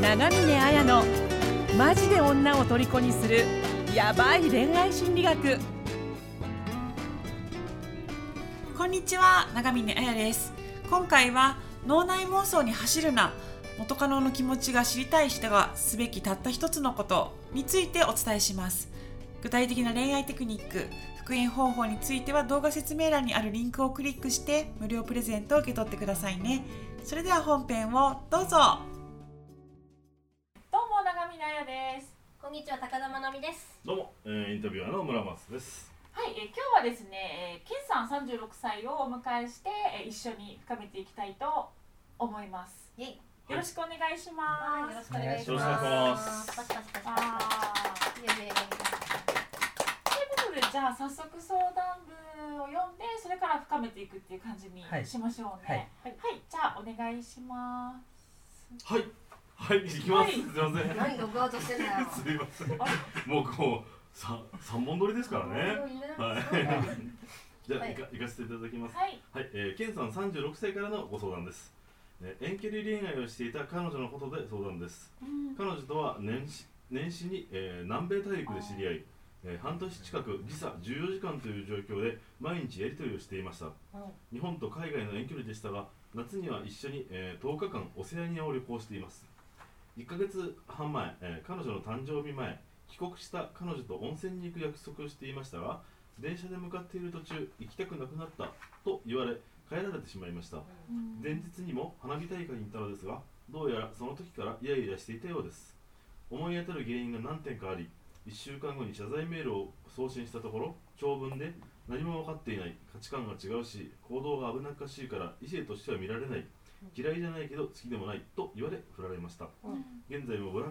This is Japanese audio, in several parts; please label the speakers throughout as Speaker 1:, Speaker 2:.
Speaker 1: 長峰綾のマジで女を虜にするヤバい恋愛心理学。
Speaker 2: こんにちは長峰彩です。今回は脳内妄想に走るな元カノの気持ちが知りたい人がすべきたった一つのことについてお伝えします。具体的な恋愛テクニック復縁方法については動画説明欄にあるリンクをクリックして無料プレゼントを受け取ってくださいね。それでは本編をどうぞ。も長峰彩です
Speaker 3: こんにちは高田まなみです。
Speaker 4: どうも、えー、インタビュアーの村松です。
Speaker 2: はい、えー今日はですね、えー、ケンさん36歳をお迎えして、えー一緒に深めていきたいと思います。
Speaker 3: イェイ。
Speaker 2: よろしくお願いします。
Speaker 3: よろしくお願いし
Speaker 4: よろしくお
Speaker 3: ます。
Speaker 4: 願いします
Speaker 3: パチパチパチパチイェイイェイイェイ
Speaker 2: ということで、じゃあ早速相談文を読んで、それから深めていくっていう感じに
Speaker 5: はい
Speaker 2: しましょうね。はい、じゃあお願いします。
Speaker 4: はい、はい、行きます。
Speaker 2: はい
Speaker 4: すみません。
Speaker 3: 何録音としてんだよ。
Speaker 4: すみません。もうこう、さ、三本撮りですからね。はい。じゃあ、
Speaker 3: はい
Speaker 4: 行かせていただきます。
Speaker 2: はい、
Speaker 4: はい、えー、ケンさん三十六歳からのご相談です。えー遠距離恋愛をしていた彼女のことで相談です。
Speaker 2: うん、
Speaker 4: 彼女とは年始年始に、えー南米大陸で知り合い、えー半年近く時差14時間という状況で毎日やり取りをしていました日本と海外の遠距離でしたが夏には一緒に、えー10日間オセアニアを旅行しています1ヶ月半前、えー彼女の誕生日前帰国した彼女と温泉に行く約束をしていましたが電車で向かっている途中行きたくなくなったと言われ帰られてしまいました。
Speaker 2: うん。
Speaker 4: 前日にも花火大会に行ったのですがどうやらその時からイライラしていたようです。思い当たる原因が何点かあり1週間後に謝罪メールを送信したところ長文で何も分かっていない価値観が違うし行動が危なっかしいから異性としては見られない嫌いじゃないけど好きでもないと言われ振られました。現在もブラ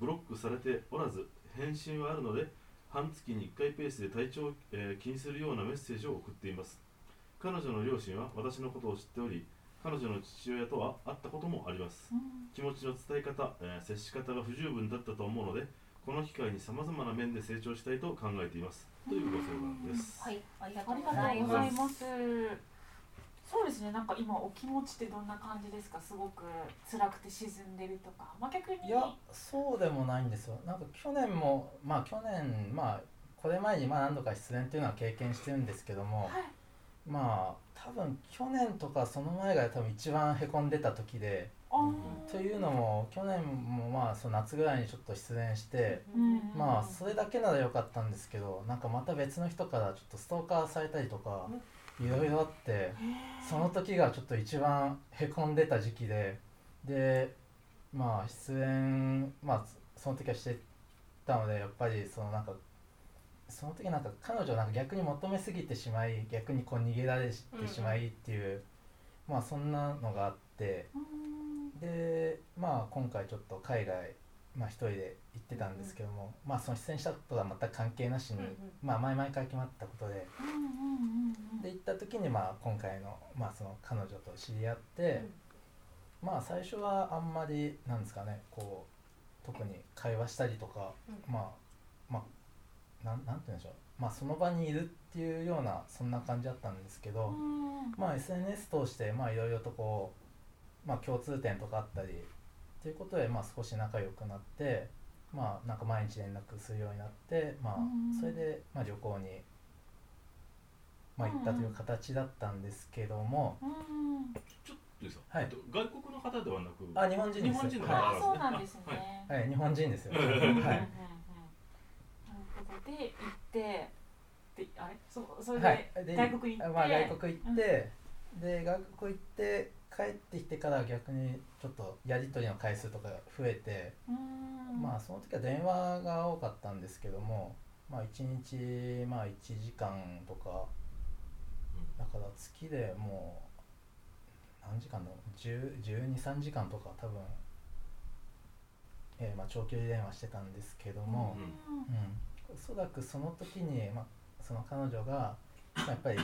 Speaker 4: ブロックされておらず返信はあるので半月に1回ペースで体調を、えー気にするようなメッセージを送っています。彼女の両親は私のことを知っており彼女の父親とは会ったこともあります。
Speaker 2: うん。
Speaker 4: 気持ちの伝え方、えー接し方が不十分だったと思うのでこの機会にさまざまな面で成長したいと考えています。というご相談です、
Speaker 3: はい、ありがとうございます。
Speaker 2: そうですね。なんか今お気持ちってどんな感じですか？すごく辛くて沈んでるとか。まあ逆に。
Speaker 5: いやそうでもないんですよなんか去年もまあ去年まあこれ前にまあ何度か失恋っていうのは経験してるんですけども、
Speaker 2: はい。
Speaker 5: まあ多分去年とかその前が多分一番へこんでた時で、
Speaker 2: あ
Speaker 5: というのも去年もまあその夏ぐらいにちょっと失恋して、
Speaker 2: うん
Speaker 5: まあそれだけなら良かったんですけどなんかまた別の人からちょっとストーカーされたりとかいろいろあってその時がちょっと一番へこんでた時期ででまあ失恋まあその時はしてたのでやっぱりそのなんかその時なんか彼女をなんか逆に求めすぎてしまい逆にこう逃げられてしまいっていう、まあそんなのがあって
Speaker 2: うん。
Speaker 5: でまあ今回ちょっと海外、まあ、一人で行ってたんですけども、まあその出演したことは全く関係なしに、
Speaker 3: うんうん
Speaker 5: まあ前々から決まったことで
Speaker 2: うんうんうんうん
Speaker 5: で行った時にまあ今回の,、まあその彼女と知り合って、まあ最初はあんまりなんですかねこう特に会話したりとか、
Speaker 3: う
Speaker 5: まあまあなんなんて言うんでしょう。まあその場にいるっていうようなそんな感じだったんですけど、
Speaker 2: うん。
Speaker 5: まあ SNS 通してまあいろいろとこう、まあ、共通点とかあったりっていうことでまあ少し仲良くなってまあなんか毎日連絡するようになってまあ
Speaker 2: うん。
Speaker 5: それでまあ旅行に、まあ、行ったという形だったんですけども、
Speaker 2: うん
Speaker 4: ちょっといいですか、
Speaker 5: はい。
Speaker 4: えっと外国の方ではなく
Speaker 5: あ日本人です
Speaker 4: 日本人の方
Speaker 5: は
Speaker 2: あそうなんです
Speaker 4: はい。
Speaker 2: ね。
Speaker 5: い、はい、日本人ですよ、
Speaker 4: うん
Speaker 5: はい
Speaker 2: うんうん。うんなるほどで行ってであれ？そうそれで、
Speaker 5: はい、で
Speaker 2: 外国行って。
Speaker 5: まあ、外国行って、で外国行って帰ってきてから逆にちょっとやり取りの回数とかが増えて、
Speaker 2: うん。
Speaker 5: まあその時は電話が多かったんですけどもまあ1日まあ1時間とかだから月でもう何時間だろう。123時間とか多分、えーまあ、長距離電話してたんですけども、
Speaker 4: うん
Speaker 5: うん、おそらくその時に、まあ、その彼女がまあやっぱり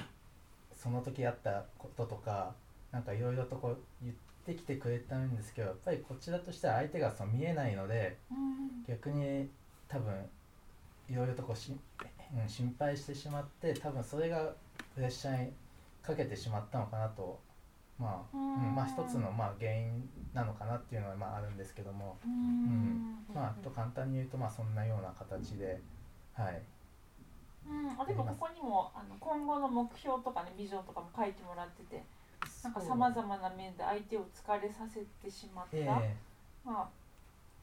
Speaker 5: その時あったこととかなんかいろいろとこう言ってきてくれたんですけどやっぱりこちらとしては相手がその見えないので
Speaker 2: うん。
Speaker 5: 逆に多分いろいろとこうし、うん、心配してしまって多分それがプレッシャーにかけてしまったのかなとまあ、
Speaker 2: う
Speaker 5: うんんまあ一つのまあ原因なのかなっていうのはまああるんですけども、
Speaker 2: う
Speaker 5: うん。
Speaker 2: ん。
Speaker 5: まあと簡単に言うとまあそんなような形ではい。
Speaker 2: うん、あでもここにもあの今後の目標とかねビジョンとかも書いてもらっててなんかさまざまな面で相手を疲れさせてしまった、
Speaker 5: え。
Speaker 2: まあ、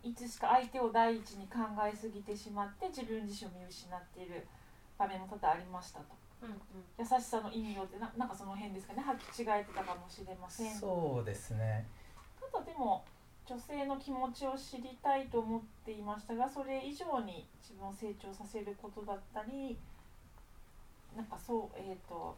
Speaker 2: いつしか相手を第一に考えすぎてしまって自分自身を見失っている場面も多々ありましたと。
Speaker 3: うんうん。
Speaker 2: 優しさの意味をってななんかその辺ですかね。履き違えてたかもしれませ
Speaker 5: え
Speaker 2: ん。
Speaker 5: そうですね。
Speaker 2: ただでも女性の気持ちを知りたいと思っていましたがそれ以上に自分を成長させることだったりなんかそうえっ、と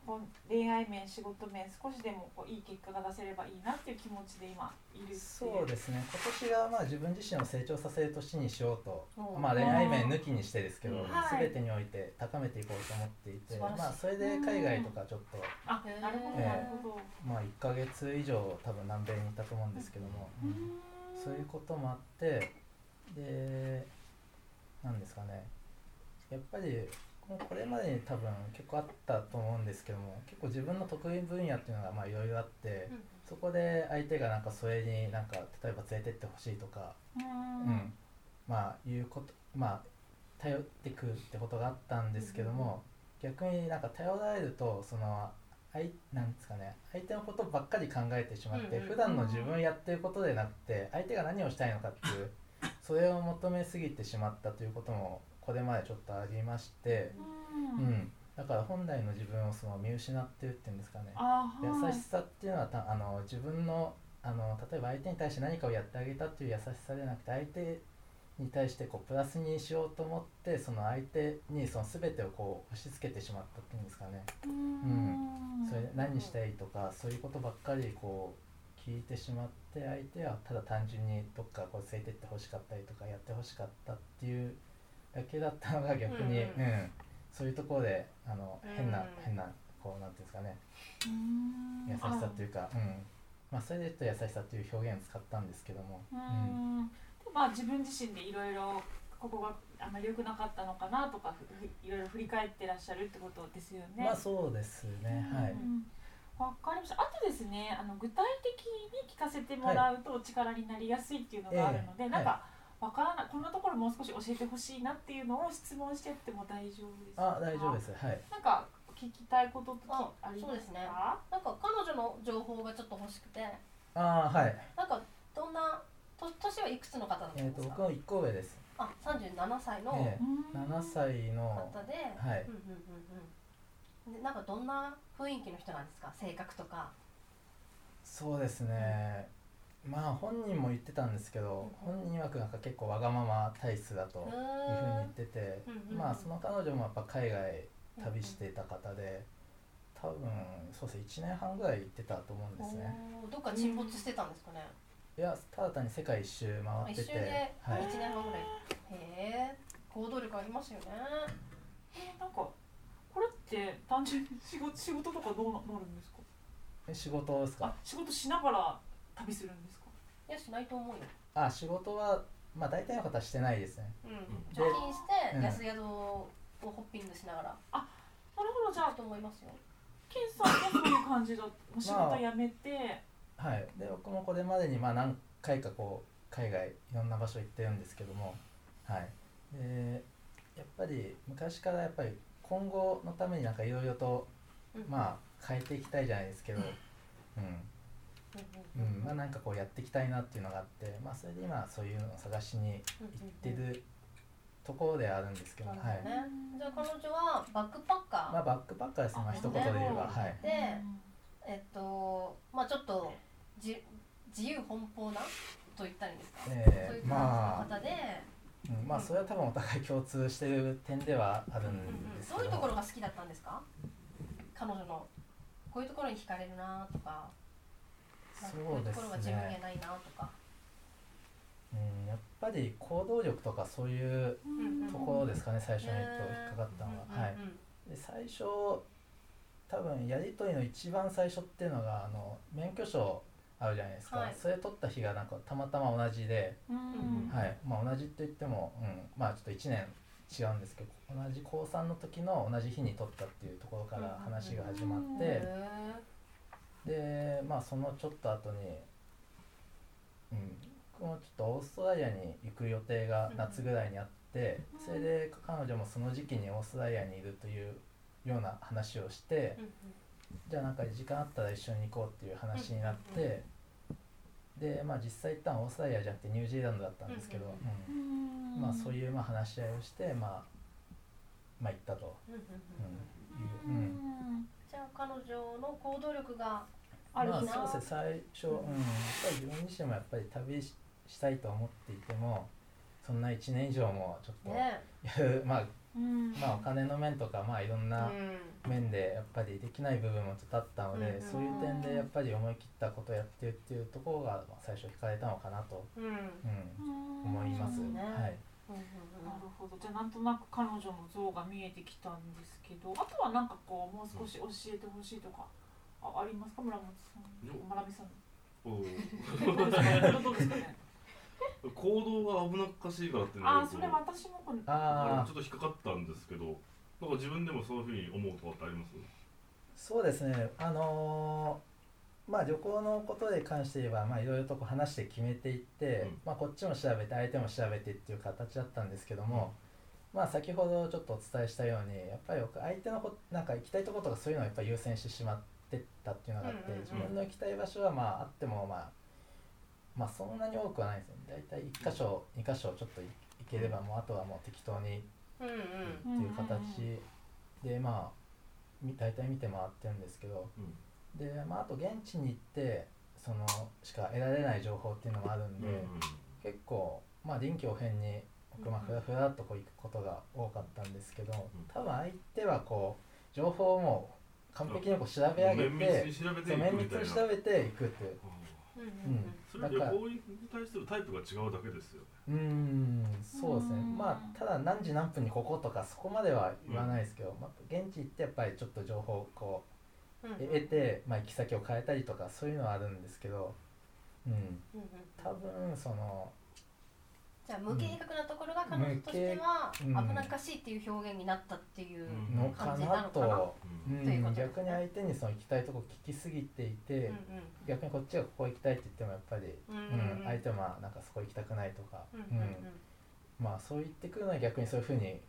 Speaker 2: 恋愛面仕事面少しでもこういい結果が出せればいいなっていう気持ちで今いる
Speaker 5: そうですね。今年がまあ自分自身を成長させる年にしようと。
Speaker 3: うん。
Speaker 5: まあ恋愛面抜きにしてですけど、
Speaker 4: うん。
Speaker 2: はい。
Speaker 5: 全てにおいて高めていこうと思っていて、まあそれで海外とかちょっと、
Speaker 2: あ
Speaker 3: へー。
Speaker 2: なるほど
Speaker 5: ええ
Speaker 2: なるほど、
Speaker 5: まあ1ヶ月以上多分南米にいたと思うんですけども、
Speaker 2: う
Speaker 5: そういうこともあってでなんですかね。やっぱりこれまでに多分結構あったと思うんですけども結構自分の得意分野っていうのがまあいろいろあって、
Speaker 3: うん。
Speaker 5: そこで相手がなんかそれになんか例えば連れてってほしいとか、
Speaker 2: う
Speaker 5: うん。んまあいうことまあ頼ってくるってことがあったんですけども、逆になんか頼られるとその相なんですかね相手のことばっかり考えてしまって、
Speaker 3: うんうん。
Speaker 5: 普段の自分やってることでなくて相手が何をしたいのかっていうそれを求めすぎてしまったということもこれまでちょっとありまして、
Speaker 2: う
Speaker 5: うん。んだから本来の自分をその見失ってるっていうんですかね。
Speaker 2: あはい
Speaker 5: 優しさっていうのはたあの自分のあの例えば相手に対して何かをやってあげたっていう優しさでなくて相手に対してこうプラスにしようと思ってその相手にその全てをこう押し付けてしまったっていうんですかね、
Speaker 2: うん。
Speaker 5: それで何したいとかそういうことばっかりこう聞いてしまって相手はただ単純にどっかこう連れてってほしかったりとかやってほしかったっていうだけだったのが逆に、
Speaker 3: うん
Speaker 5: うん。そういうところであの変な、
Speaker 3: うん。
Speaker 5: 変なこうなんていうんですかね。
Speaker 2: うん。
Speaker 5: 優しさっていうか、うん。まあ、それで言うと優しさっていう表現を使ったんですけども、
Speaker 2: まあ自分自身でいろいろここがあまり良くなかったのかなとかふふいろいろ振り返ってらっしゃるってことですよね。
Speaker 5: まあそうですね、はい、
Speaker 2: うんわかりました。あとですね、あの具体的に聞かせてもらうとお力になりやすい。っていうのがあるので、
Speaker 5: ええ
Speaker 2: なんかわからない、こんなところもう少し教えてほしいなっていうのを質問してっても大丈夫ですか？
Speaker 5: あ大丈夫です。はい。
Speaker 2: なんか聞きたいことと
Speaker 3: あ
Speaker 2: あります
Speaker 3: そうですね。
Speaker 2: か？
Speaker 3: なんか彼女の情報がちょっと欲しくて。
Speaker 5: ああはい。
Speaker 3: なんかどんなと年はいくつの方だった
Speaker 5: えっ、と
Speaker 3: んですか、
Speaker 5: 僕の1個上です。
Speaker 3: あ37歳の
Speaker 5: え
Speaker 2: うん。
Speaker 5: 7歳の
Speaker 3: 方で、
Speaker 5: はい。
Speaker 3: うんうんうんうん。でなんかどんな雰囲気の人なんですか？性格とか。
Speaker 5: そうですねまあ本人も言ってたんですけど本人曰くなんか結構わがまま体質だというふうに言ってて
Speaker 3: うんうん。うん
Speaker 5: まあその彼女もやっぱ海外旅してた方で多分そうですね1年半ぐらい行ってたと思うんですね。
Speaker 3: どっか沈没してたんですかね、
Speaker 5: いやただ単に世界一周回ってて
Speaker 3: 一周で
Speaker 5: はい。
Speaker 3: 1年半ぐらい、へえ行動力ありますよね。
Speaker 2: えーなんかこれって単純に仕事仕事とかどうななるんですか？
Speaker 5: え仕事ですか？
Speaker 2: あ仕事しながら旅するんですか？
Speaker 3: いやしないと思うよ、
Speaker 5: あ仕事はまあ大体の方はしてないですね。
Speaker 3: うん、
Speaker 5: で
Speaker 3: 貯金して
Speaker 5: うん。
Speaker 3: 安宿をホッピングしながら。
Speaker 2: なるほど。じゃあ
Speaker 3: だと思いますよ。
Speaker 2: ケンさんもそういう感じだ。もう仕事辞めて、
Speaker 5: はい。で僕もこれまでにまあ何回かこう海外いろんな場所行ってるんですけども。はい。でやっぱり昔からやっぱり今後のためになんかいろいろと
Speaker 3: うん。
Speaker 5: まあ変えていきたいじゃないですけど。うんうん。まあなんかこうやっていきたいなっていうのがあってまあそれで今そういうのを探しに行ってるところではあるんですけど、はい。
Speaker 3: じゃあ彼女はバックパッカー。
Speaker 5: まあバックパッカーですねまあ一言で言えばは。い
Speaker 3: で、えっとまあちょっとじ自由奔放なと言ったらいいんですか、
Speaker 5: え
Speaker 3: そういう
Speaker 5: ー、まあ
Speaker 3: 感じの方で、
Speaker 5: うん、まあそれは多分お互い共通してる点ではあるん
Speaker 3: うんうん
Speaker 5: ですけど
Speaker 3: どういうところが好きだったんですか？彼女の。こういうところに惹かれるなとかなんかこういうところが自分にはないなとか、
Speaker 5: うん、やっぱり行動力とかそういう
Speaker 3: うん
Speaker 5: ところですかね最初にと引っかかったのは、はい
Speaker 3: うんうん
Speaker 5: で最初多分やり取りの一番最初っていうのがあの免許証あるじゃないですか、
Speaker 3: はい。
Speaker 5: それ取った日がなんかたまたま同じで、
Speaker 2: うん。
Speaker 5: はい。まあ、同じって言っても、うん、まあちょっと1年違うんですけど同じ高3の時の同じ日に取ったっていうところから話が始まって、
Speaker 3: へ
Speaker 5: でまあそのちょっと後にうん僕もちょっとオーストラリアに行く予定が夏ぐらいにあって、
Speaker 2: うん。
Speaker 5: それで彼女もその時期にオーストラリアにいるというような話をして、
Speaker 3: うん
Speaker 5: じゃあなんか時間あったら一緒に行こうっていう話になって、でまあ実際行ったのはオーストラリアじゃなくてニュージーランドだったんですけど、
Speaker 3: うん
Speaker 5: うんまあそういうまあ話し合いをしてまあまあ行ったと、
Speaker 3: うん。じゃあ彼女の行動力が
Speaker 2: ある
Speaker 5: まあそうですね最初、うん、やっぱり自分自身もやっぱり旅ししたいと思っていてもそんな1年以上もちょっと
Speaker 3: ね。
Speaker 5: まあ
Speaker 2: うん。
Speaker 5: まあお金の面とかまあいろんな
Speaker 3: うん。
Speaker 5: 面でやっぱりできない部分もちょっとあったので、
Speaker 3: うん。
Speaker 5: そういう点でやっぱり思い切ったことをやってるっていうところがまあ最初惹かれたのかなと、
Speaker 3: うん。
Speaker 5: うん、
Speaker 2: うん
Speaker 5: 思います、
Speaker 3: ね
Speaker 5: はい。
Speaker 3: うんうん。
Speaker 2: なるほど。じゃあなんとなく彼女の像が見えてきたんですけどあとはなんかこうもう少し教えてほしいとかあありますか？村本さん。
Speaker 4: よ
Speaker 2: 村上さん。
Speaker 4: 行動が危なっかしいからって
Speaker 2: あ
Speaker 4: が
Speaker 2: ーそれ私もこれ
Speaker 5: ああ
Speaker 4: ちょっと引っかかったんですけどなんか自分でもそういうふうに思うとかってあります？
Speaker 5: そうですね。あのーまあ旅行のことに関して言えばまあいろいろとこう話して決めていって、
Speaker 4: うん。
Speaker 5: まあ、こっちも調べて相手も調べてっていう形だったんですけども、まあ先ほどちょっとお伝えしたようにやっぱり僕相手のこなんか行きたいところとかそういうのをやっぱり優先してしまってったっていうのがあって、自分の行きたい場所はまああってもまあまあそんなに多くはないですね。大体1箇所2箇所ちょっと行ければもうあとはもう適当にっていう形でまあみ大体見て回ってるんですけど
Speaker 4: うん。
Speaker 5: で、まあ、あと現地に行ってそのしか得られない情報っていうのもあるんで、結構まあ臨機応変に僕まあふらふらっとこう行くことが多かったんですけど多分相手はこう情報をもう完璧にこう調べ上げ
Speaker 4: 綿
Speaker 5: て
Speaker 4: 密に調べていくみたいな。
Speaker 5: 綿密に調べていくっていう。
Speaker 3: うん。うん
Speaker 5: うん
Speaker 4: それは旅行に対するタイプが違うだけですよね。
Speaker 5: うーんそうですね。
Speaker 2: うん。
Speaker 5: まあただ何時何分にこことかそこまでは言わないですけど、まあ、現地行ってやっぱりちょっと情報をこう
Speaker 3: うんうん。
Speaker 5: 得て、まあ、行き先を変えたりとかそういうのはあるんですけど、うん、
Speaker 3: うんうん。
Speaker 5: 多分その
Speaker 3: じゃあ無計画なところが彼女としては危なっかしいっていう表現になったっていう、感じなのかな？
Speaker 4: うん
Speaker 5: うん。
Speaker 3: ということで。すね
Speaker 5: 逆に相手にその行きたいとこ聞きすぎていて、
Speaker 3: うん。
Speaker 5: 逆にこっちがここ行きたいって言ってもやっぱり、
Speaker 3: うん
Speaker 5: うん相手はまあなんかそこ行きたくないとか、
Speaker 3: うん
Speaker 5: うんまあそう言ってくるのは逆にそういうふうに、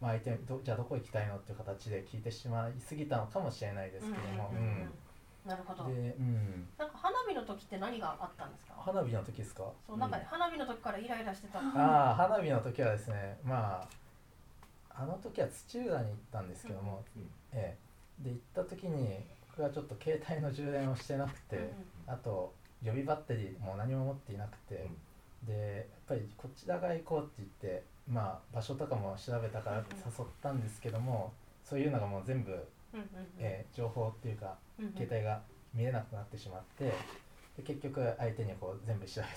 Speaker 5: まあ、相手にどじゃあどこ行きたいのっていう形で聞いてしまいすぎたのかもしれないですけども、
Speaker 3: うんうんうん。うんなるほど。
Speaker 5: うんで、うん、
Speaker 3: なんか花火の時って何があったんですか？
Speaker 5: 花火の時ですか？
Speaker 3: そうなんかね花火の時からイライラしてた。
Speaker 5: ああ花火の時はですねまああの時は土浦に行ったんですけども、
Speaker 4: うん
Speaker 5: ええ、で行った時に僕がちょっと携帯の充電をしてなくて、あと予備バッテリーも何も持っていなくて、でやっぱりこちら側行こうって言ってまあ場所とかも調べたから誘ったんですけども、そういうのがもう全部、
Speaker 3: うんうんうん。
Speaker 5: えー情報っていうか
Speaker 3: うんうん。
Speaker 5: 携帯が見えなくなってしまってで結局相手にこう全部調べて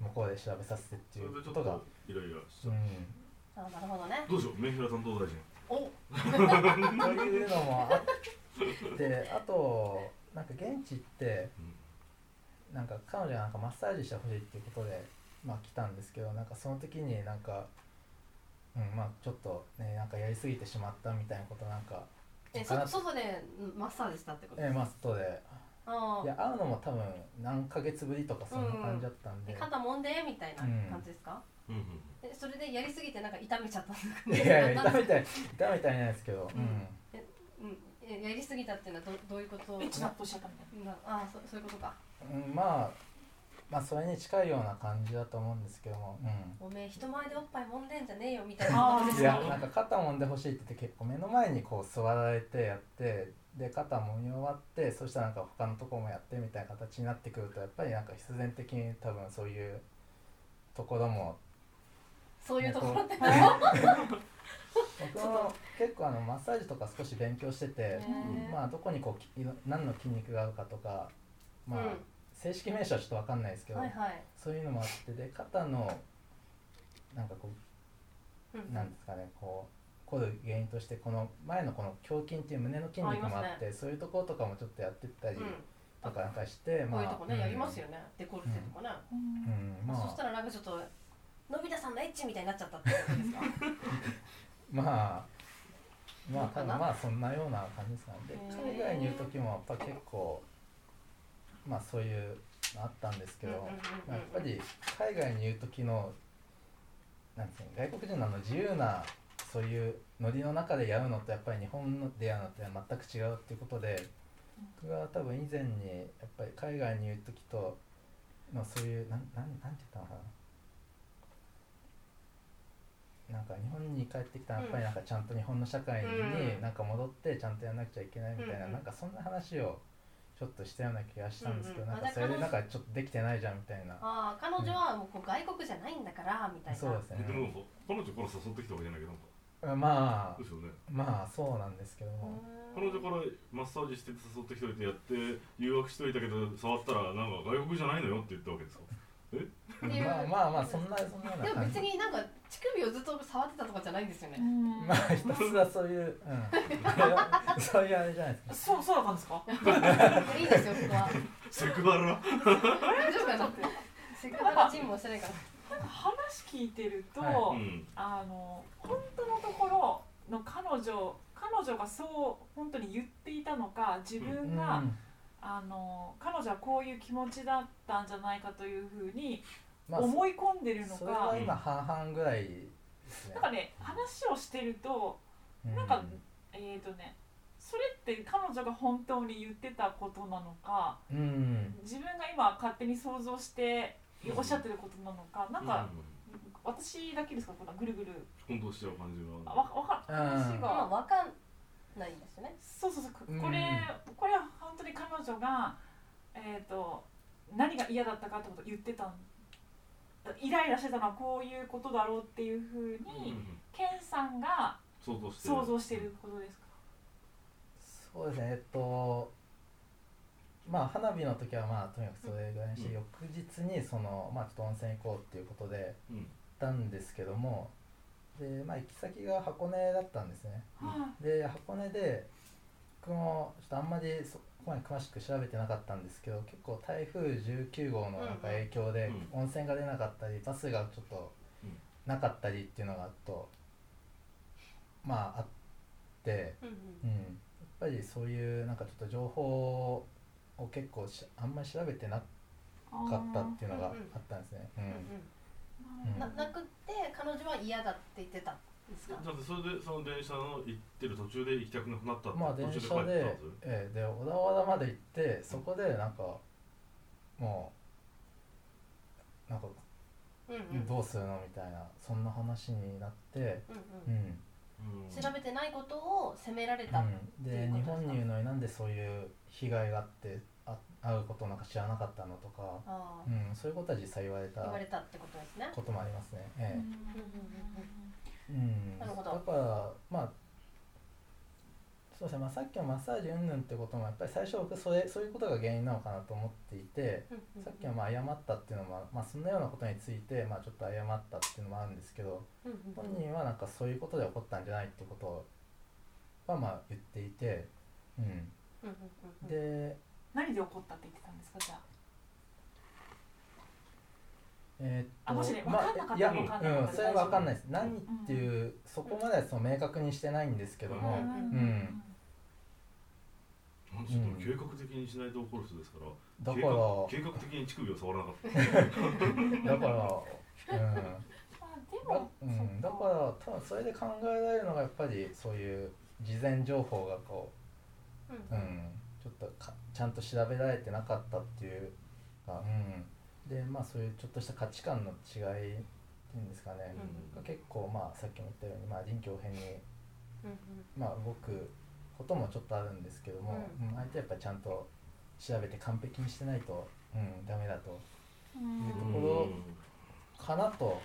Speaker 5: 向こうで調べさせてって
Speaker 4: そ
Speaker 5: いう
Speaker 4: れでちょっ
Speaker 5: ことが
Speaker 4: とイライラしち
Speaker 5: う。
Speaker 4: ゃ
Speaker 5: ん。
Speaker 3: あなるほどね。
Speaker 4: うどうしよう？メンヘラ担当大臣
Speaker 3: お。
Speaker 5: というのもあって あとなんか現地行ってなんか彼女がなんかマッサージしてほしいっていうことでまあ来たんですけどなんかその時になんかうんまあちょっとねなんかやりすぎてしまったみたいなことなんか
Speaker 3: えそ外でマッサージしたってこと
Speaker 5: えーまあ外で
Speaker 3: あ
Speaker 5: いや会うのも多分何ヶ月ぶりとかそんな感じだったんで、
Speaker 3: 肩もんで？みたいな感じですか、
Speaker 4: うんうん
Speaker 3: でそれでやりすぎてなんか痛めちゃったんですか？
Speaker 5: いやいや痛め
Speaker 3: い、
Speaker 5: たい痛めたいないですけど、うん。
Speaker 3: うん。えやりすぎたっていうのはどどういうこと？
Speaker 2: エッチなっとしちゃったみたい
Speaker 3: な。あそそういうことか。
Speaker 5: うん、まあまあそれに近いような感じだと思うんですけども、うん、
Speaker 3: おめえ人前でおっぱい揉んでんじゃねえよみたいなことです
Speaker 5: いや
Speaker 3: か
Speaker 5: なんか肩揉んでほしいって言って結構目の前にこう座られてやってで肩揉み終わってそしたらなんか他のところもやってみたいな形になってくるとやっぱりなんか必然的に多分そういうところも
Speaker 3: そういうところって
Speaker 5: ね 僕も結構あのマッサージとか少し勉強してて、まあどこにこう何の筋肉があるかとかまあ、
Speaker 3: うん
Speaker 5: 正式名称はちょっと分かんないですけど、
Speaker 3: はいはい、
Speaker 5: そういうのもあってで肩のなんかこ
Speaker 3: う
Speaker 5: なんですかねこう凝る原因としてこの前のこの胸筋っていう胸の筋肉もあってそういうところとかもちょっとやってったり
Speaker 3: うん。
Speaker 5: とかなんかして、
Speaker 3: こういうとこね、
Speaker 5: うん。
Speaker 3: やりますよね。デコルテとかね、
Speaker 2: な
Speaker 5: うんまあ。
Speaker 3: そしたらなんかちょっとのび太さんのエッチみたいになっちゃったってことですか？
Speaker 5: まあまあ
Speaker 3: そうかな
Speaker 5: 多分まあそんなような感じですかね。で海外にいる時もやっぱ結構まあそういうのあったんですけど、やっぱり海外にいる時のなんていうの外国人のあの自由なそういうノリの中でやるのとやっぱり日本でやるのって全く違うっていうことで僕は多分以前にやっぱり海外にいる時とのそういうなんなんなんて言ったのかな。なんか日本に帰ってきたらやっぱりなんかちゃんと日本の社会に
Speaker 3: うん。
Speaker 5: なんか戻ってちゃんとやらなくちゃいけないみたいな、
Speaker 3: うん。
Speaker 5: なんかそんな話をちょっとしたような気がしたんですけど、
Speaker 3: うんうん。
Speaker 5: なんかそれでなんかちょっとできてないじゃんみたいな、
Speaker 3: ああ彼女はもうこう外国じゃないんだからみたいな。
Speaker 5: そうですね。
Speaker 4: でも彼女から誘ってきたわけじゃないけどなんか
Speaker 5: まあ
Speaker 4: ですよね。
Speaker 5: まあそうなんですけども、
Speaker 4: 彼女からマッサージして誘ってきといてやって誘惑しといたけど触ったらなんか外国じゃないのよって言ったわけですか
Speaker 3: っていう。
Speaker 5: まあまあまあそんなそんな
Speaker 3: でも別になんか乳首をずっと触ってたとかじゃないんですよね。
Speaker 2: うん。
Speaker 5: まあひたすらそういう、うん、そういうあれじゃないですか。
Speaker 2: そうそうだったんですか？
Speaker 3: いいですよそこは。
Speaker 4: セクハラ。
Speaker 3: 大丈夫かなってせっかくのチームをしてないから。
Speaker 2: 話聞いてると、
Speaker 5: は
Speaker 4: うん。
Speaker 2: あの本当のところの彼女彼女がそう本当に言っていたのか自分が、
Speaker 5: うん。
Speaker 2: あの彼女はこういう気持ちだったんじゃないかというふうに
Speaker 5: まあ
Speaker 2: 思い込んでるの
Speaker 5: それ
Speaker 2: か、
Speaker 5: は今半々ぐらいですね。
Speaker 2: なんかね話をしてると
Speaker 5: うん。
Speaker 2: なんかえっ、とねそれって彼女が本当に言ってたことなのか
Speaker 5: うん。
Speaker 2: 自分が今勝手に想像しておっしゃってることなのかなんか私だけですかこんなぐるぐる。
Speaker 4: 混同しちゃう感じ
Speaker 2: あ
Speaker 4: が。
Speaker 2: わわか
Speaker 5: うん。
Speaker 2: 話
Speaker 3: まあ
Speaker 2: が
Speaker 3: わかんないんですよね。
Speaker 2: そうそうそう。こ
Speaker 5: うん。
Speaker 2: これこれは本当に彼女がえっ、と何が嫌だったかってことを言ってたんイライラしてたのはこういうことだろうっていうふうに、ケンさんが想像してる。ことですか、
Speaker 5: そうですね。えっとまあ花火の時はまあとにかくそれぐらいにして、
Speaker 4: うん。
Speaker 5: 翌日にそのまあちょっと温泉行こうっていうことで
Speaker 4: うん。
Speaker 5: 行ったんですけどもでまあ行き先が箱根だったんですね。
Speaker 2: は
Speaker 5: で箱根で僕もちょっとあんまりそこまで詳しく調べてなかったんですけど結構台風19号のなんか影響で
Speaker 4: う
Speaker 5: 温泉が出なかったりバスがちょっと
Speaker 4: うん。
Speaker 5: なかったりっていうのがあとまああって、
Speaker 3: うん
Speaker 5: うん、やっぱりそういうなんかちょっと情報を結構しあんまり調べてなかったっていうのがあったんですね。うん。
Speaker 3: ななくって彼女は嫌だって言ってた。んですか？
Speaker 4: だってそれでその電車の行ってる途中で行きたくなくなったって
Speaker 5: まあ電車で
Speaker 4: で
Speaker 5: ええで小田原まで行ってそこでなんかもうなんか
Speaker 3: うんうん。
Speaker 5: どうするの？みたいなそんな話になって、
Speaker 3: うんうん。
Speaker 5: うん。
Speaker 4: うん。
Speaker 3: 調べてないことを責められた、
Speaker 5: で日本にいるのになんでそういう被害があってあ会うことなんか知らなかったのとか、うん、そういうことは実際言われた
Speaker 3: 言われたってことですね。
Speaker 5: こともありますね。ええ
Speaker 2: う
Speaker 5: うん、
Speaker 3: なるほど。
Speaker 5: だからまあそうですね、まあ、さっきのマッサージ云々ってこともやっぱり最初僕それそういうことが原因なのかなと思っていて
Speaker 3: うんうん
Speaker 5: さっきはまあ謝ったっていうのも、まあ、そんなようなことについて、まあ、ちょっと謝ったっていうのもあるんですけど
Speaker 3: うんうん
Speaker 5: 本人はなんかそういうことで起こったんじゃないってことはまあ言っていて、うん、
Speaker 3: うんうんうん
Speaker 5: で
Speaker 2: 何で怒ったって言ってたんですか？じゃあ
Speaker 5: えーっと
Speaker 2: あもしね
Speaker 5: まあ
Speaker 2: 分かんなかったら
Speaker 5: いや
Speaker 2: 分かんなかったら
Speaker 5: うん、それは分かんないです。何っていう、そこまではその明確にしてないんですけども、
Speaker 3: うん
Speaker 5: うん
Speaker 4: なんちょっと計画的にしないと怒る人ですから
Speaker 5: だから
Speaker 4: 計画計画的に乳首を触らなかった。
Speaker 5: だから、うん、
Speaker 2: まあで
Speaker 5: だ
Speaker 2: も、
Speaker 5: うん、だから多分それで考えられるのがやっぱりそういう事前情報がこ
Speaker 3: うん。
Speaker 5: う、うん、ちょっとかちゃんと調べられてなかったっていうか、うん、でまあそういうちょっとした価値観の違いっていうんですかね、
Speaker 3: うん
Speaker 5: が結構まあさっきも言ったように、まあ、臨機応変に、
Speaker 3: うん
Speaker 5: まあ、動くこともちょっとあるんですけども、
Speaker 3: う
Speaker 5: うん相手はやっぱりちゃんと調べて完璧にしてないと、うん、ダメだと
Speaker 2: うん
Speaker 5: いうところかなと。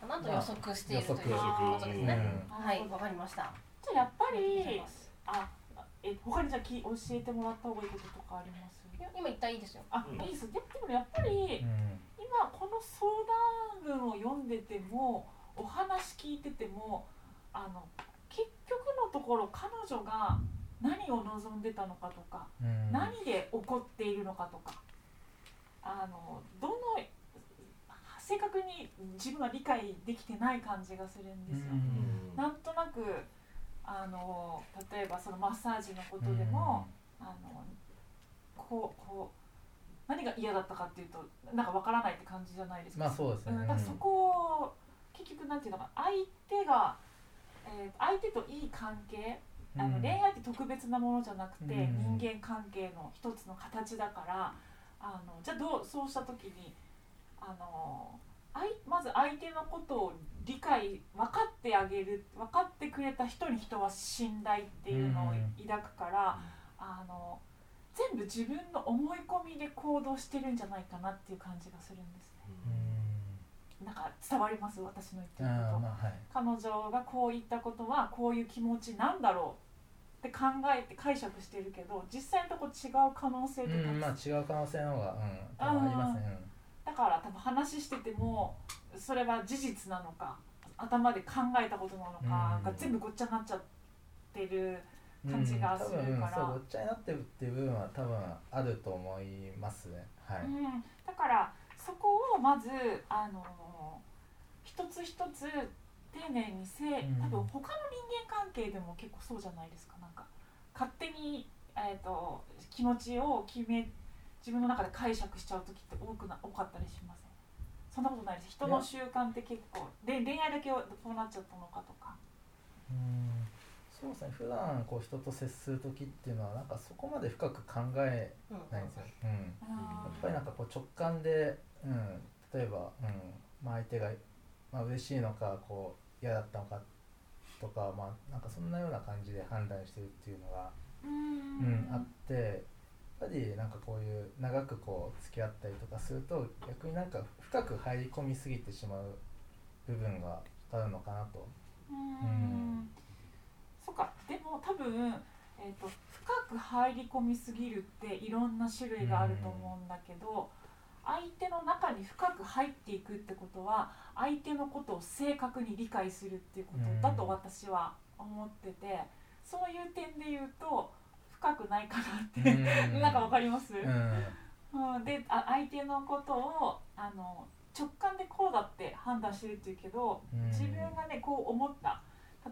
Speaker 3: かなと予測しているということですね、
Speaker 5: うん。
Speaker 3: はい。わかりました。
Speaker 2: じゃあやっぱ
Speaker 3: あり
Speaker 2: あえ他にじゃあき教えてもらった方がいいこととかあります？
Speaker 3: 今言ったらいいですよ。
Speaker 2: あ、
Speaker 4: うん。
Speaker 2: いいです。ででもやっぱり
Speaker 5: うん。
Speaker 2: 今この相談文を読んでてもお話聞いててもあの結局のところ彼女が何を望んでたのかとか、
Speaker 5: うん。
Speaker 2: 何で怒っているのかとかあのどの正確に自分は理解できてない感じがするんですよ。
Speaker 5: うん。
Speaker 2: なんとなくあの例えばそのマッサージのことでも、あのこうこう何が嫌だったかっていうとなんかわからないって感じじゃないですか。
Speaker 5: まあそうですね。
Speaker 2: ん、だからそこを結局なんていうのか相手が、えー、相手といい関係あの
Speaker 5: うん。
Speaker 2: 恋愛って特別なものじゃなくて、
Speaker 5: うん。
Speaker 2: 人間関係の一つの形だからあのじゃあどうそうした時にあのあいまず相手のことを理解分かってあげる分かってくれた人に人は信頼っていうのを抱くから、あの全部自分の思い込みで行動してるんじゃないかなっていう感じがするんですね。なんか伝わります？私の言って
Speaker 5: うん。
Speaker 2: ること。
Speaker 5: はい。
Speaker 2: 彼女がこう言ったことはこういう気持ちなんだろうって考えて解釈してるけど実際のとこ違う可能性とか、
Speaker 5: うんまあ違う可能性の方がうんありますね。
Speaker 2: だから多分話しててもそれは事実なのか頭で考えたことなのか
Speaker 5: うん。
Speaker 2: が全部ごっちゃになっちゃってる
Speaker 5: うん
Speaker 2: 感じがするから。
Speaker 5: そうごっちゃになってるっていう部分は多分あると思いますね。はい、
Speaker 2: うん、だからそこをまずあの一つ一つ丁寧にせ
Speaker 5: ん。
Speaker 2: 多分他の人間関係でも結構そうじゃないですか。なんか勝手に、えー、と気持ちを決め自分の中で解釈しちゃう時って多くな多かったりしません？そんなことないです。人の習慣って結構で恋愛だけはこうなっちゃったのかとか。
Speaker 5: うんそうですね普段こう人と接する時っていうのはなんかそこまで深く考え
Speaker 3: うん
Speaker 5: ないんですよ、うん、や
Speaker 2: あ
Speaker 5: っぱりなんかこう直感で、うん、例えば、うんまあ、相手が、まあ嬉しいのかこう嫌だったのかとか、まあ、なんかそんなような感じで判断してるっていうのが、
Speaker 2: う
Speaker 5: うんあってやっぱりなんかこういう長くこう付き合ったりとかすると逆になんか深く入り込みすぎてしまう部分があるのかなと。
Speaker 2: うんそっか。でも多分、えー、と深く入り込みすぎるっていろんな種類があると思うんだけど、相手の中に深く入っていくってことは相手のことを正確に理解するっていうことだと私は思ってて、そういう点で言うと深くないかなって、
Speaker 5: うん。
Speaker 2: なんかわかります、
Speaker 5: うん。
Speaker 2: うん、であ相手のことをあの直感でこうだって判断してるっていうけど、
Speaker 5: うん。
Speaker 2: 自分がねこう思った。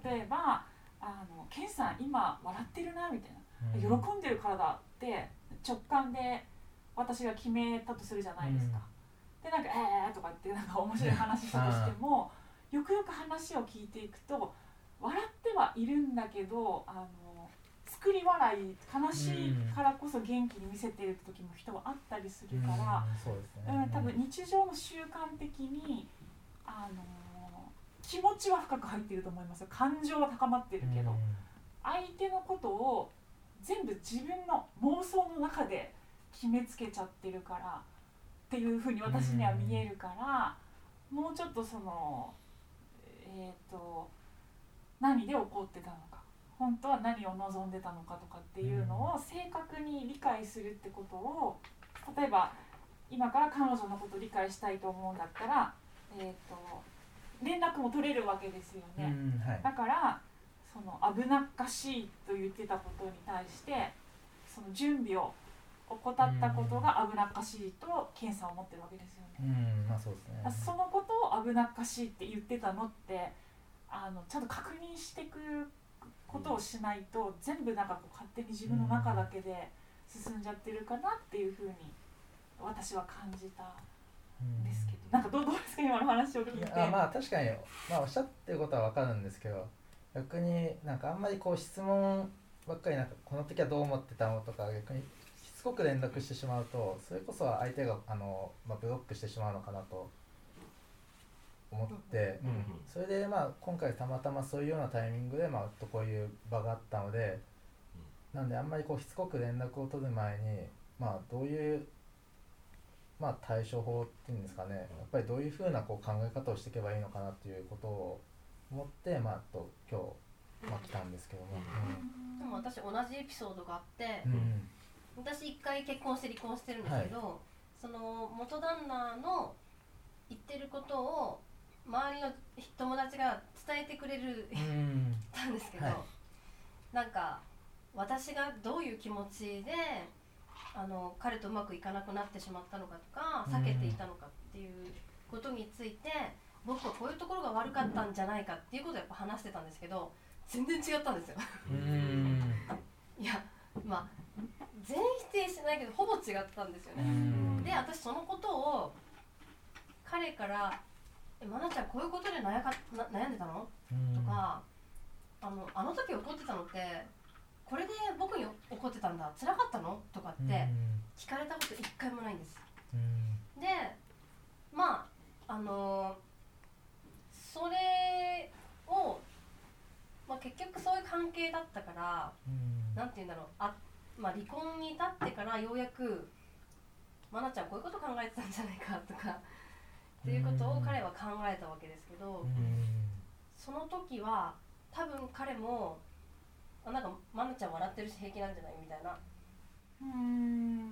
Speaker 2: 例えば「あのケンさん今笑ってるな」みたいな。
Speaker 5: うん「
Speaker 2: 喜んでるからだ」って直感で私が決めたとするじゃないですか。でなんか「えー」とかってなんか面白い話したとしてもよくよく話を聞いていくと笑ってはいるんだけどあの作り笑い悲しいからこそ元気に見せてる時も人はあったりするから。
Speaker 5: うん。ね、
Speaker 2: うん、多分日常の習慣的に、あのー気持ちは深く入っていると思いますよ。感情は高まってるけど、相手のことを全部自分の妄想の中で決めつけちゃってるからっていうふうに私には見えるから、もうちょっとそのえっ、と何で怒ってたのか本当は何を望んでたのかとかっていうのを正確に理解するってことを例えば今から彼女のことを理解したいと思うんだったら、えー、と連絡も取れるわけですよね。
Speaker 5: うんはい。
Speaker 2: だからその危なっかしいと言ってたことに対してその準備を怠ったことが危なっかしいとケンさんは思ってるわけですよね。
Speaker 5: うんまあそうですね。
Speaker 2: そのことを危なっかしいって言ってたのってあのちゃんと確認していくことをしないと全部なんかこう勝手に自分の中だけで進んじゃってるかなっていうふうに私は感じたんですけど、なんかどうどうですか今の話を聞いて。
Speaker 5: あまあ確かに、まあ、おっしゃってることは分かるんですけど逆になんかあんまりこう質問ばっかりなんかこの時はどう思ってたのとか逆にしつこく連絡してしまうとそれこそ相手があの、まあ、ブロックしてしまうのかなと。思って、
Speaker 4: うん
Speaker 5: うんそれでまあ今回たまたまそういうようなタイミングでまあとこういう場があったので、なんであんまりこうしつこく連絡を取る前にまあどういうまあ対処法っていうんですかね。やっぱりどういうふうなこう考え方をしていけばいいのかなっていうことを思ってまあと今日、まあ、来たんですけども、
Speaker 3: でも私同じエピソードがあって
Speaker 5: うん。うん
Speaker 3: 私一回結婚して離婚してるんですけど、その元旦那の言ってることを周りの友達が伝えてくれる
Speaker 5: うん。
Speaker 3: たんですけど、
Speaker 5: はい。
Speaker 3: なんか私がどういう気持ちであの彼とうまくいかなくなってしまったのかとか避けていたのかっていうことについて、僕はこういうところが悪かったんじゃないかっていうことをやっぱ話してたんですけど全然違ったんですよ。
Speaker 5: うん。
Speaker 3: いやまあ全否定してないけどほぼ違ったんですよ
Speaker 5: う
Speaker 3: ね、
Speaker 5: ん。
Speaker 3: で私そのことを彼から「えまなちゃんこういうことで悩かな悩んでたの?」
Speaker 5: うん
Speaker 3: とか、あの「あの時怒ってたのってこれで僕に怒ってたんだ辛かったの?」とかって聞かれたこと一回もないんです。
Speaker 5: うん。
Speaker 3: でまああのそれを、まあ、結局そういう関係だったから
Speaker 5: うん。
Speaker 3: なんて言うんだろう。あ、まあ、離婚に至ってからようやく「愛菜ちゃんこういうこと考えてたんじゃないか」とかっていうことを彼は考えたわけですけど、
Speaker 5: うん。
Speaker 3: その時は多分彼もあなんか愛菜ちゃん笑ってるし平気なんじゃない？みたいな。
Speaker 2: うん。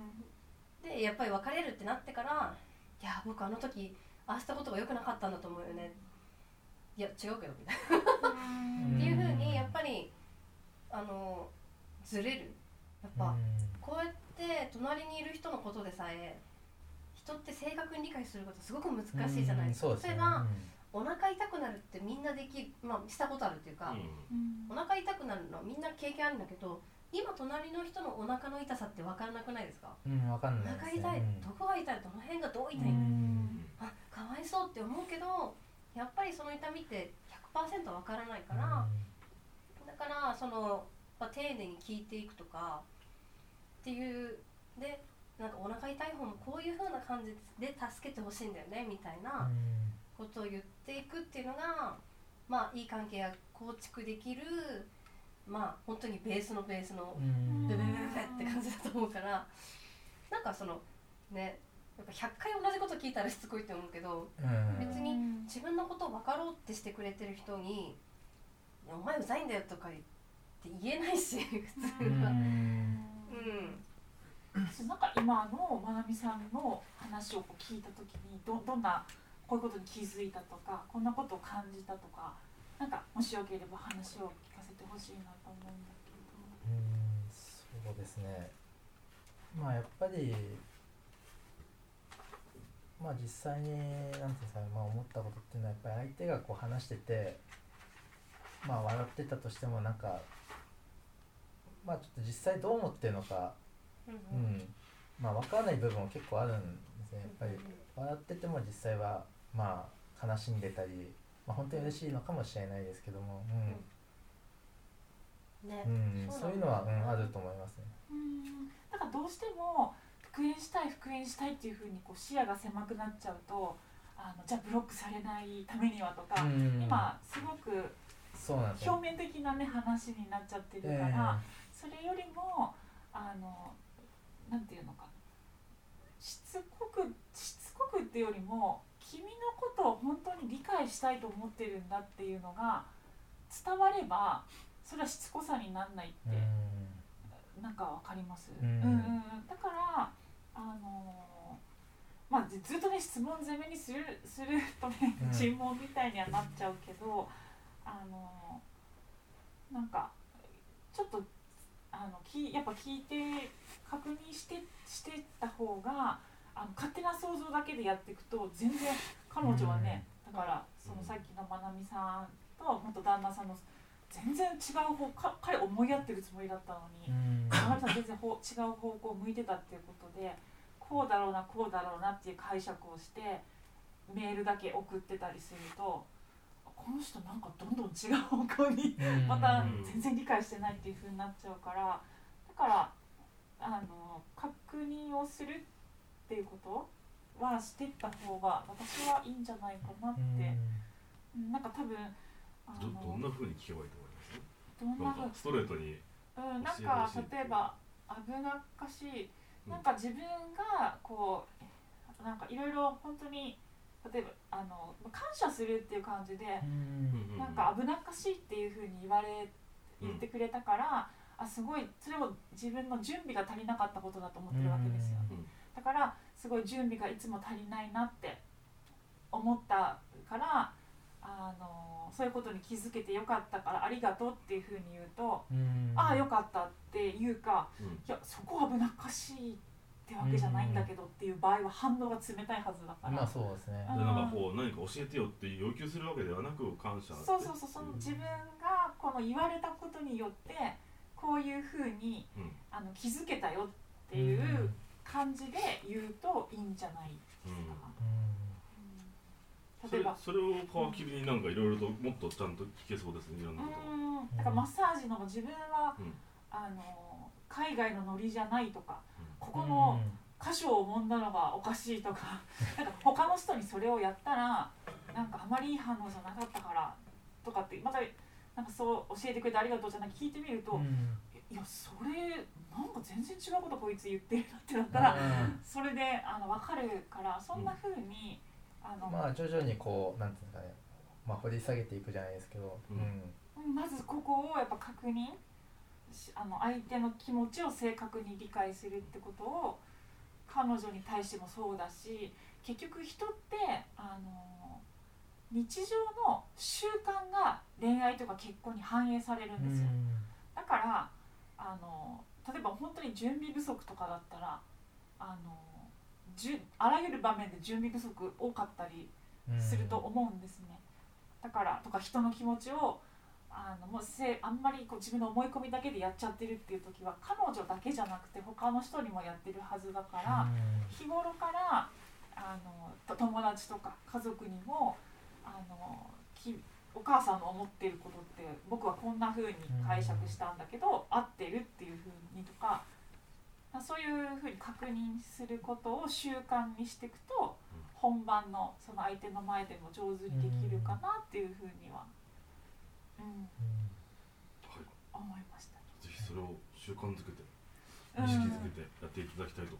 Speaker 3: でやっぱり別れるってなってから「いや僕あの時ああしたことが良くなかったんだと思うよね」いや違うけどみたいな。
Speaker 5: うん。
Speaker 3: っていうふうにやっぱりあのずれる。やっぱ、こうやって隣にいる人のことでさえ人って正確に理解することすごく難しいじゃないですか、
Speaker 5: うん
Speaker 3: 例えば、お腹痛くなるってみんなできるまあしたことあるっていうか、お腹痛くなるのはみんな経験あるんだけど今隣の人のお腹の痛さって分からなくないですか？
Speaker 5: うんうんわかん
Speaker 3: お
Speaker 5: ないですね。
Speaker 3: 腹痛い、どこが痛いどの辺がどう痛い、
Speaker 5: うん。
Speaker 3: あかわいそうって思うけどやっぱりその痛みって100%分からないから、だからその、まあ、丁寧に聞いていくとかっていうでなんかお腹痛い方もこういう風な感じで助けてほしいんだよねみたいなことを言っていくっていうのがまあいい関係が構築できるまあ本当にベースのベースの
Speaker 5: うん。
Speaker 3: ベベベベベって感じだと思うからなんかそのねやっぱ100回同じこと聞いたらしつこいって思うけど
Speaker 5: うん。
Speaker 3: 別に自分のことを分かろうってしてくれてる人に「いやお前うざいんだよ」とか言って言えないし 普通
Speaker 5: うん。
Speaker 3: は。うん。
Speaker 2: なんか今のまなみさんの話をこう聞いた時にどどんなこういうことに気づいたとかこんなことを感じたとかなんかもしよければ話を聞かせてほしいなと思うんだけ
Speaker 5: うんそうですね。まあやっぱりまあ実際になんていうんですかね、まあ、思ったことっていうのはやっぱり相手がこう話しててまあ笑ってたとしてもなんかまあちょっと実際どう思ってるのか、
Speaker 3: う
Speaker 5: うん。ん、まあ分からない部分も結構あるんですねやっぱり笑ってても実際はまあ悲しんでたり、まあ、本当に嬉しいのかもしれないですけども、
Speaker 3: ね
Speaker 5: うん。うん、
Speaker 3: そう
Speaker 5: そういうのは、うん、あると思いますね。
Speaker 2: どうん。だからどうしても復縁したい復縁したいっていうふうにこう視野が狭くなっちゃうとあのじゃあブロックされないためにはとか、
Speaker 5: うん。
Speaker 2: 今すごく
Speaker 5: そうなん
Speaker 2: 表面的なね話になっちゃってるから、それよりもあのなんていうのかしつっていうよりも君のことを本当に理解したいと思ってるんだっていうのが伝わればそれはしつこさにならないって、なんかわかります、
Speaker 5: うん。
Speaker 2: うんうんだからあのまあずずっとね質問攻めにするするとね
Speaker 5: うん
Speaker 2: 尋問みたいにはなっちゃうけど、あのなんかちょっとあのきやっぱ聞いて確認してしてた方があの勝手な想像だけでやっていくと全然彼女はね、だからそのさっきのまなみさんと元旦那さんの全然違う方か彼思いやってるつもりだったのに。
Speaker 5: うん
Speaker 2: まなみさん全然ほ違う方向を向いてたっていうことでこうだろうなこうだろうなっていう解釈をしてメールだけ送ってたりするとこの人なんかどんどん違う方向に
Speaker 5: うん
Speaker 2: また
Speaker 4: うん
Speaker 2: 全然理解してないっていう風になっちゃうからだからあの確認をするっていうことはしてった方が私はいいんじゃないかなって、うん。なんか多分あ
Speaker 4: どどん
Speaker 2: の
Speaker 4: な風に聞けばいいと思い
Speaker 2: どんな風
Speaker 4: ますなんかストレートに
Speaker 2: うん、なんか例えば危なっかしい。
Speaker 4: うん。
Speaker 2: なんか自分がこうなんかいろいろ本当に例えばあの感謝するっていう感じで、
Speaker 5: うん。
Speaker 2: なんか危なっかしいっていうふうに言われ言ってくれたから、あすごいそれを自分の準備が足りなかったことだと思ってるわけですよ。ね、
Speaker 4: うん。
Speaker 2: だからすごい準備がいつも足りないなって思ったからあのそういうことに気づけてよかったからありがとうっていうふうに言うと、
Speaker 5: うん。
Speaker 2: ああよかったっていうか
Speaker 4: うん。
Speaker 2: いやそこ危なっかしいってわけじゃないんだけどっていう場合は反応が冷たいはずだから、
Speaker 5: まあそうですね。
Speaker 2: うん。
Speaker 4: でなんかこう何か教えてよって要求するわけではなく感謝って
Speaker 2: そうそうそうその自分がこの言われたことによってこういうふうに
Speaker 4: うん。
Speaker 2: あの気づけたよっていう感じで言うといいんじゃないですか。
Speaker 4: そ
Speaker 2: 例えば。
Speaker 4: れそれを皮切りになんかいろいろともっとちゃんと聞けそうですねいろんな
Speaker 2: う
Speaker 4: こと
Speaker 2: ん。だからマッサージの自分は、
Speaker 4: うん。
Speaker 2: あの海外のノリじゃないとかここ
Speaker 5: うん。
Speaker 2: の箇所を揉んだのがおかしいとか なんか他の人にそれをやったらなんかあまりいい反応じゃなかったからとかってまたなんかそう教えてくれてありがとうじゃなく聞いてみると、
Speaker 5: うん
Speaker 2: いやそれなんか全然違うことこいつ言ってるなってなったら、それであの分かるからそんな風に、あの
Speaker 5: まあ徐々にこうなんていうんですかねまあ掘り下げていくじゃないですけど、
Speaker 4: う
Speaker 5: うん。ん
Speaker 2: まずここをやっぱ確認しあの相手の気持ちを正確に理解するってことを彼女に対してもそうだし結局人ってあの日常の習慣が恋愛とか結婚に反映されるんですよ、だからあの例えば本当に準備不足とかだったらあのじゅあらゆる場面で準備不足多かったり
Speaker 5: うん
Speaker 2: すると思うんですね。だからとか人の気持ちをあのもうせあんまりこう自分の思い込みだけでやっちゃってるっていう時は彼女だけじゃなくて他の人にもやってるはずだから、日頃からあのと友達とか家族にもあのきお母さんの思っていることって僕はこんな風に解釈したんだけど、合ってるっていう風にとかまあそういう風に確認することを習慣にしていくと、本番のその相手の前でも上手にできるかなっていう風には、うん、
Speaker 4: はい。
Speaker 2: 思いました。
Speaker 4: ぜひそれを習慣づけて
Speaker 2: うん。
Speaker 4: 意識づけてやっていただきたいと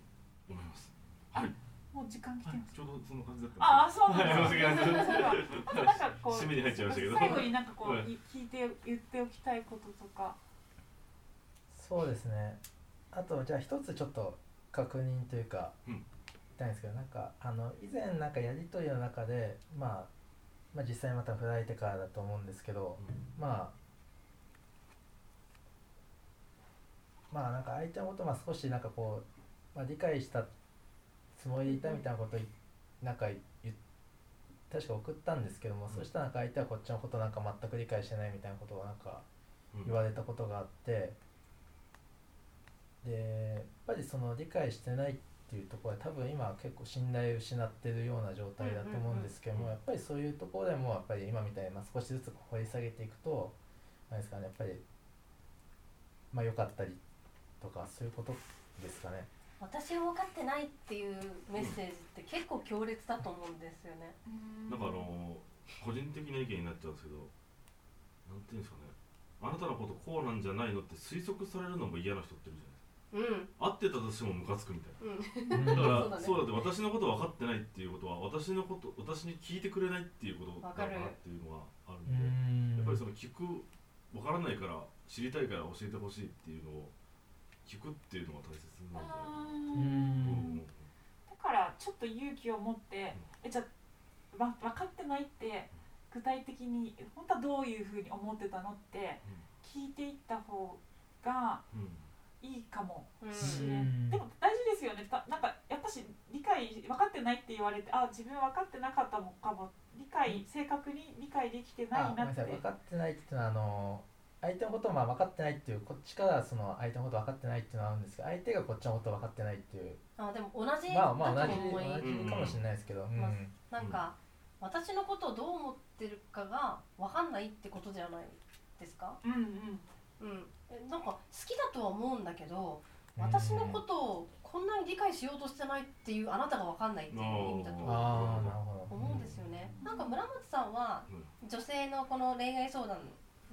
Speaker 4: 思います、はい、
Speaker 2: もう時間来て
Speaker 4: はい
Speaker 2: ます。
Speaker 4: ちょうどそんな感じだった
Speaker 2: ああ、そうなん
Speaker 4: はい
Speaker 2: ですあとなんかこう
Speaker 4: 締めに入っちゃいましたけど。
Speaker 2: 最後になんかこう、
Speaker 4: はい。
Speaker 2: い聞いて言っておきたいこととか。
Speaker 5: そうですね。あとじゃあ一つちょっと確認というか、
Speaker 4: うん。
Speaker 5: 言いたいんですけどなんかあの以前なんかやり取りの中で、まあ、まあ実際また振られてからだと思うんですけど、まあまあなんか相手のことをまあ少しなんかこう、まあ、理解したつもりでいたみたいなことなんか確か送ったんですけども、
Speaker 4: うん。
Speaker 5: そしたらなんか相手はこっちのことなんか全く理解してないみたいなことをなんか
Speaker 4: うん。
Speaker 5: 言われたことがあってでやっぱりその理解してないっていうところは多分今は結構信頼を失ってるような状態だと思うんですけども、
Speaker 4: うんうんうん
Speaker 5: やっぱりそういうところでもやっぱり今みたいにまあ少しずつ掘り下げていくと何ですかねやっぱりまあ良かったりとかそういうことですかね。
Speaker 3: 私を分かってないっていうメッセージって結構強烈だと思うんですよね。
Speaker 4: なん。かあの個人的な意見になっちゃうんですけどなんていうんですかね。あなたのことこうなんじゃないのって推測されるのも嫌な人っているじゃないですか。
Speaker 3: うん。
Speaker 4: 合ってたとしてもムカつくみたい
Speaker 3: うん。
Speaker 4: なだから
Speaker 3: そうだね。
Speaker 4: そうだって私のこと分かってないっていうことは私のこと私に聞いてくれないっていうことだ
Speaker 3: わかる。
Speaker 4: なっていうのはあるんでやっぱりそ
Speaker 5: の
Speaker 4: の聞く分からないから知りたいから教えてほしいっていうのを聞くっていうのが大切なんじゃないかなう。んうん。
Speaker 2: だからちょっと勇気を持って、えじゃあわ分かってないって具体的に本当はどういうふうに思ってたのって聞いていった方が
Speaker 4: うん
Speaker 2: いいかも
Speaker 3: うん
Speaker 2: しれん、でも大事ですよね。たなんかやっぱし理解分かってないって言われてあ自分分かってなかったのかも。理解正確に理解できてないなって。
Speaker 5: あごめんなさい。分かってないっていうのはあの相手のことをまあ分かってないっていうこっちからその相手のこと分かってないっていうのはあるんですけど相手がこっちのことを分かってないっていう
Speaker 3: あでも同じ
Speaker 5: まあまあ
Speaker 3: だ
Speaker 5: 同じ
Speaker 3: と思い、
Speaker 5: 同じかもしれないですけど、うん。
Speaker 3: まあなんか、私のことをどう思ってるかが分かんないってことじゃないですか？
Speaker 2: うんうん。
Speaker 3: うん。えなんか好きだとは思うんだけど私のことをこんなに理解しようとしてないっていうあなたが分かんないっていう意味だと
Speaker 5: ああなるほど。
Speaker 3: 思うんですよね、なんか村松さんは女性のこの恋愛相談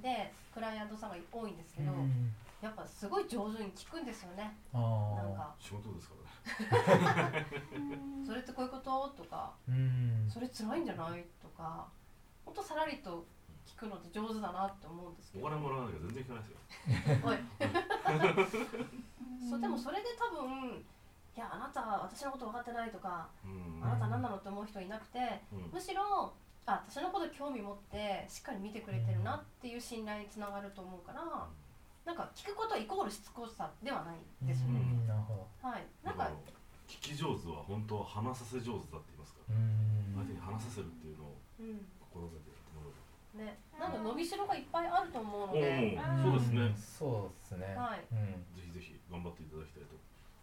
Speaker 3: でクライアントさんが多いんですけど、
Speaker 5: うん。
Speaker 3: やっぱすごい上手に聞くんですよね。なんか。
Speaker 4: 仕事ですからね「
Speaker 3: それってこういうこと?」とか。
Speaker 5: うん「
Speaker 3: それ辛いんじゃない?」とか。ほんとさらりと聞くのって上手だなって思うんですけど。
Speaker 4: お金もらわなきゃ全然聞かないですよ。
Speaker 3: おい。そうでもそれで多分「いやあなたは私のこと分かってない」とか
Speaker 4: うん「
Speaker 3: あなた何なの?」って思う人いなくて
Speaker 4: うん。
Speaker 3: むしろあ私のこと興味持ってしっかり見てくれてるなっていう信頼につながると思うからなんか聞くことイコールしつこさではないですね。
Speaker 5: んなるほど。
Speaker 3: はい、なんか
Speaker 4: 聞き上手は本当は話させ上手だって言いますか。ら
Speaker 5: うん。
Speaker 4: 相手に話させるっていうのを
Speaker 3: うん
Speaker 4: 心がけてやってもらう
Speaker 3: ね。なんか伸びしろがいっぱいあると思うの
Speaker 4: おお
Speaker 3: で、
Speaker 4: そうですね、
Speaker 5: そうですね、
Speaker 3: はい。
Speaker 5: うん。
Speaker 4: ぜひぜひ頑張っていただきたいと。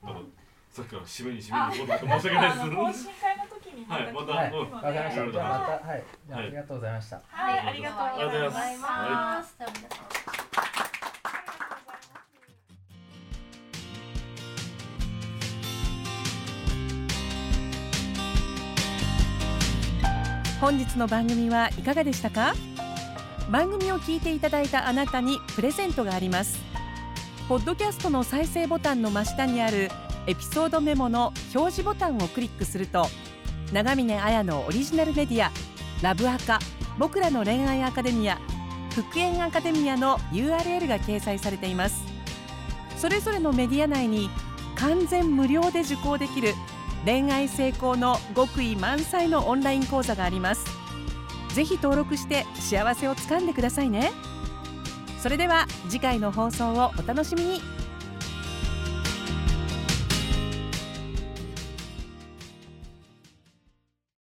Speaker 4: なん。かさっきから締めに締めに申し訳ないです。
Speaker 2: あの懇親会の
Speaker 4: はいまた
Speaker 5: はい、
Speaker 4: うん
Speaker 5: わかりました。
Speaker 4: うん
Speaker 5: じゃあまた、はい、じゃあ
Speaker 4: はい
Speaker 5: ありがとうございました。
Speaker 2: はい、ありがとう
Speaker 3: ありがとうござい
Speaker 2: ま
Speaker 3: ます。じゃあ皆さん。
Speaker 1: 本日の番組はいかがでしたか？番組を聞いていただいたあなたにプレゼントがありますポッドキャストの再生ボタンの真下にあるエピソードメモの表示ボタンをクリックすると長峰綾のオリジナルメディアラブアカ僕らの恋愛アカデミア復縁アカデミアの URL が掲載されています。それぞれのメディア内に完全無料で受講できる恋愛成功の極意満載のオンライン講座があります。ぜひ登録して幸せをつかんでくださいね。それでは次回の放送をお楽しみに。